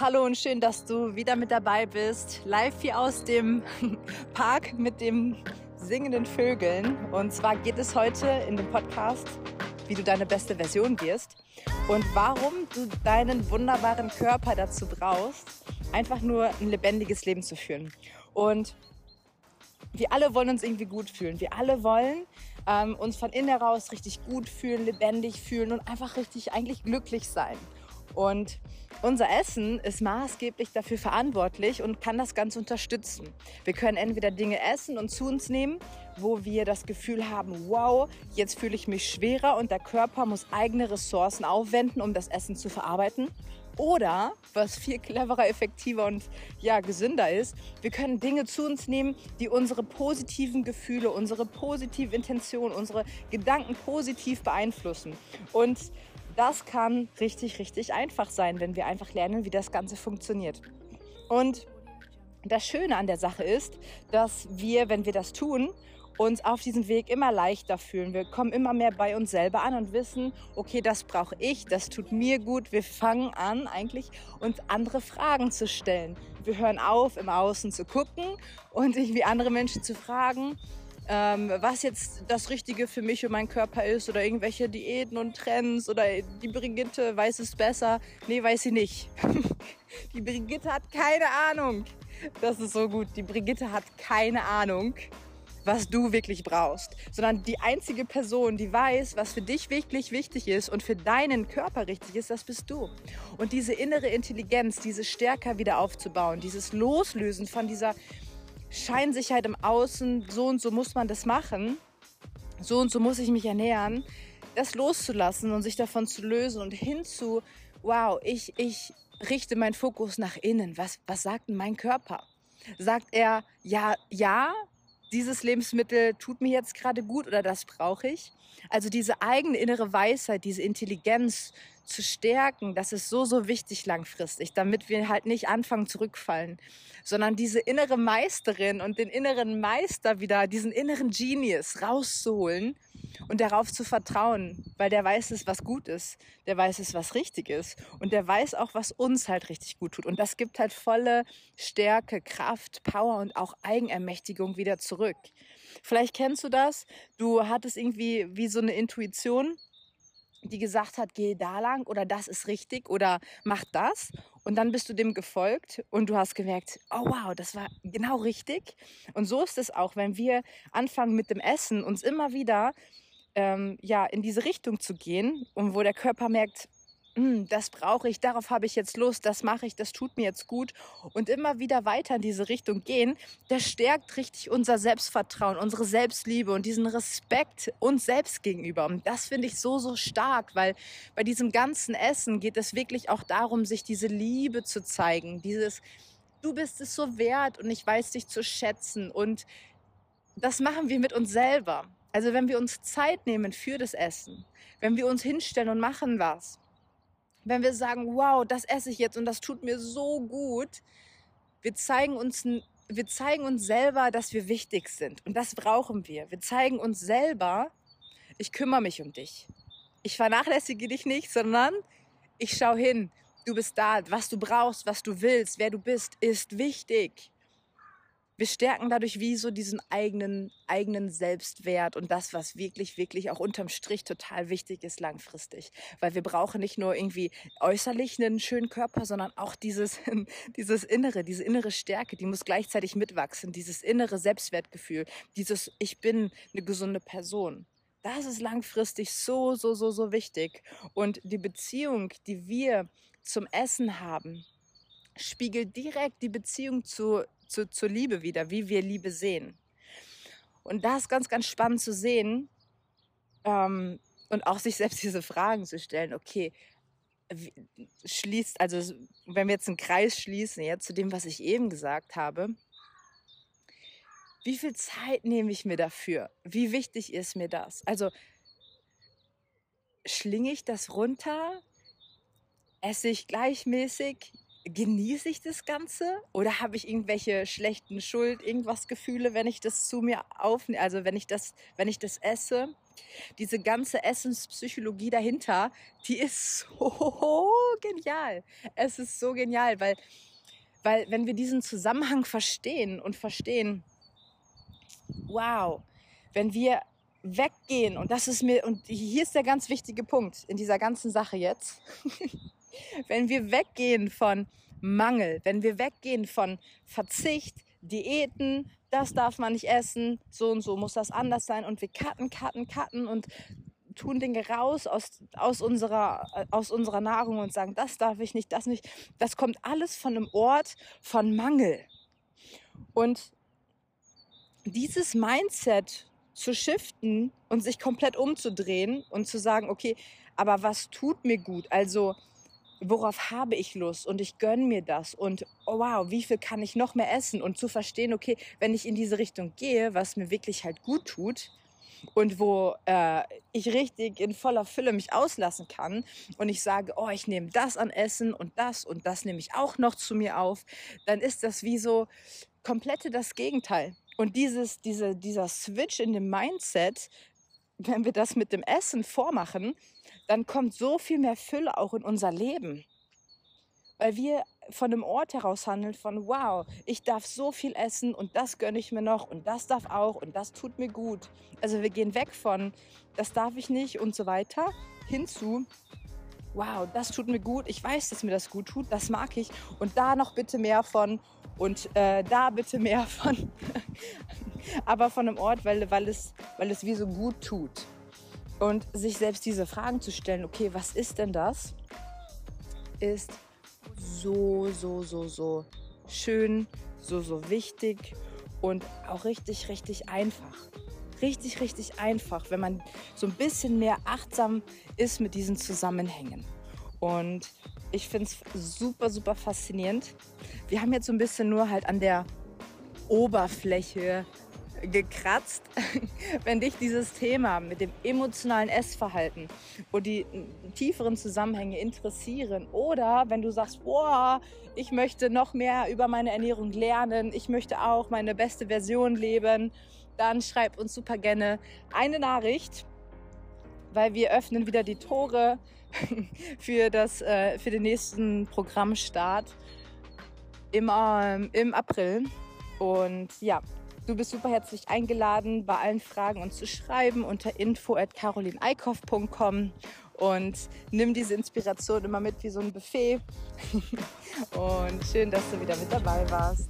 Hallo und schön, dass du wieder mit dabei bist. Live hier aus dem Park mit den singenden Vögeln. Und zwar geht es heute in dem Podcast, wie du deine beste Version wirst und warum du deinen wunderbaren Körper dazu brauchst, einfach nur ein lebendiges Leben zu führen. Und wir alle wollen uns irgendwie gut fühlen. Wir alle wollen ähm, uns von innen heraus richtig gut fühlen, lebendig fühlen und einfach richtig eigentlich glücklich sein. Und unser Essen ist maßgeblich dafür verantwortlich und kann das Ganze unterstützen. Wir können entweder Dinge essen und zu uns nehmen, wo wir das Gefühl haben, wow, jetzt fühle ich mich schwerer und der Körper muss eigene Ressourcen aufwenden, um das Essen zu verarbeiten. Oder, was viel cleverer, effektiver und ja, gesünder ist, wir können Dinge zu uns nehmen, die unsere positiven Gefühle, unsere positive Intention, unsere Gedanken positiv beeinflussen. Und das kann richtig, richtig einfach sein, wenn wir einfach lernen, wie das Ganze funktioniert. Und das Schöne an der Sache ist, dass wir, wenn wir das tun, uns auf diesem Weg immer leichter fühlen. Wir kommen immer mehr bei uns selber an und wissen, okay, das brauche ich, das tut mir gut. Wir fangen an, eigentlich uns andere Fragen zu stellen. Wir hören auf, im Außen zu gucken und irgendwie andere Menschen zu fragen, ähm, was jetzt das Richtige für mich und meinen Körper ist oder irgendwelche Diäten und Trends oder die Brigitte weiß es besser. Nee, weiß sie nicht. die Brigitte hat keine Ahnung. Das ist so gut. Die Brigitte hat keine Ahnung was du wirklich brauchst, sondern die einzige Person, die weiß, was für dich wirklich wichtig ist und für deinen Körper richtig ist, das bist du. Und diese innere Intelligenz, diese stärker wieder aufzubauen, dieses Loslösen von dieser Scheinsicherheit im Außen, so und so muss man das machen, so und so muss ich mich ernähren, das loszulassen und sich davon zu lösen und hinzu, wow, ich, ich richte meinen Fokus nach innen. Was, was sagt denn mein Körper? Sagt er, ja, ja, dieses Lebensmittel tut mir jetzt gerade gut oder das brauche ich. Also diese eigene innere Weisheit, diese Intelligenz zu stärken, das ist so, so wichtig langfristig, damit wir halt nicht anfangen zurückfallen, sondern diese innere Meisterin und den inneren Meister wieder, diesen inneren Genius rauszuholen und darauf zu vertrauen, weil der weiß es, was gut ist, der weiß es, was richtig ist und der weiß auch, was uns halt richtig gut tut. Und das gibt halt volle Stärke, Kraft, Power und auch Eigenermächtigung wieder zurück. Vielleicht kennst du das, du hattest irgendwie wie so eine Intuition, die gesagt hat, geh da lang oder das ist richtig oder mach das. Und dann bist du dem gefolgt und du hast gemerkt, oh wow, das war genau richtig. Und so ist es auch, wenn wir anfangen mit dem Essen, uns immer wieder ähm, ja in diese Richtung zu gehen und wo der Körper merkt, das brauche ich, darauf habe ich jetzt Lust, das mache ich, das tut mir jetzt gut und immer wieder weiter in diese Richtung gehen, das stärkt richtig unser Selbstvertrauen, unsere Selbstliebe und diesen Respekt uns selbst gegenüber. Und das finde ich so, so stark, weil bei diesem ganzen Essen geht es wirklich auch darum, sich diese Liebe zu zeigen, dieses Du bist es so wert und ich weiß dich zu schätzen und das machen wir mit uns selber. Also wenn wir uns Zeit nehmen für das Essen, wenn wir uns hinstellen und machen was, wenn wir sagen, wow, das esse ich jetzt und das tut mir so gut, wir zeigen uns, wir zeigen uns selber, dass wir wichtig sind. Und das brauchen wir. Wir zeigen uns selber, ich kümmere mich um dich. Ich vernachlässige dich nicht, sondern ich schaue hin. Du bist da. Was du brauchst, was du willst, wer du bist, ist wichtig wir stärken dadurch wie so diesen eigenen, eigenen Selbstwert und das, was wirklich, wirklich auch unterm Strich total wichtig ist langfristig. Weil wir brauchen nicht nur irgendwie äußerlich einen schönen Körper, sondern auch dieses, dieses Innere, diese innere Stärke, die muss gleichzeitig mitwachsen, dieses innere Selbstwertgefühl, dieses Ich bin eine gesunde Person. Das ist langfristig so, so, so, so wichtig. Und die Beziehung, die wir zum Essen haben, spiegelt direkt die Beziehung zu zu, zur Liebe wieder, wie wir Liebe sehen. Und da ist ganz, ganz spannend zu sehen ähm, und auch sich selbst diese Fragen zu stellen. Okay, wie, schließt, also wenn wir jetzt einen Kreis schließen, ja, zu dem, was ich eben gesagt habe, wie viel Zeit nehme ich mir dafür? Wie wichtig ist mir das? Also schlinge ich das runter? Esse ich gleichmäßig? Genieße ich das Ganze oder habe ich irgendwelche schlechten Schuld, irgendwas Gefühle, wenn ich das zu mir aufnehme, also wenn ich das, wenn ich das esse? diese ganze Essenspsychologie dahinter, die ist so genial. Es ist so genial, weil, weil wenn wir diesen Zusammenhang verstehen und verstehen, wow, wenn wir weggehen, und das ist mir, und hier ist der ganz wichtige Punkt in dieser ganzen Sache jetzt, wenn wir weggehen von Mangel, wenn wir weggehen von Verzicht, Diäten, das darf man nicht essen, so und so muss das anders sein und wir cutten, cutten, cutten und tun Dinge raus aus, aus, unserer, aus unserer Nahrung und sagen, das darf ich nicht, das nicht. Das kommt alles von einem Ort von Mangel. Und dieses Mindset zu shiften und sich komplett umzudrehen und zu sagen, okay, aber was tut mir gut? Also worauf habe ich Lust? Und ich gönne mir das. Und oh wow, wie viel kann ich noch mehr essen? Und zu verstehen, okay, wenn ich in diese Richtung gehe, was mir wirklich halt gut tut und wo äh, ich richtig in voller Fülle mich auslassen kann und ich sage, oh, ich nehme das an Essen und das und das nehme ich auch noch zu mir auf, dann ist das wie so komplette das Gegenteil. Und dieses, diese, dieser Switch in dem Mindset, wenn wir das mit dem Essen vormachen, dann kommt so viel mehr Fülle auch in unser Leben. Weil wir von einem Ort heraus handeln von, wow, ich darf so viel essen und das gönne ich mir noch und das darf auch und das tut mir gut. Also wir gehen weg von, das darf ich nicht und so weiter, hinzu, wow, das tut mir gut, ich weiß, dass mir das gut tut, das mag ich und da noch bitte mehr von und äh, da bitte mehr von. Aber von einem Ort, weil, weil, es, weil es wie so gut tut. Und sich selbst diese Fragen zu stellen, okay, was ist denn das, ist so, so, so, so schön, so, so wichtig und auch richtig, richtig einfach. Richtig, richtig einfach, wenn man so ein bisschen mehr achtsam ist mit diesen Zusammenhängen. Und ich finde es super, super faszinierend. Wir haben jetzt so ein bisschen nur halt an der Oberfläche gekratzt. Wenn dich dieses Thema mit dem emotionalen Essverhalten und die tieferen Zusammenhänge interessieren oder wenn du sagst, boah, ich möchte noch mehr über meine Ernährung lernen, ich möchte auch meine beste Version leben, dann schreib uns super gerne eine Nachricht, weil wir öffnen wieder die Tore für, das, äh, für den nächsten Programmstart im, ähm, im April. Und ja, du bist super herzlich eingeladen, bei allen Fragen uns zu schreiben unter info at carolineikhoff.com und nimm diese Inspiration immer mit wie so ein Buffet. und schön, dass du wieder mit dabei warst.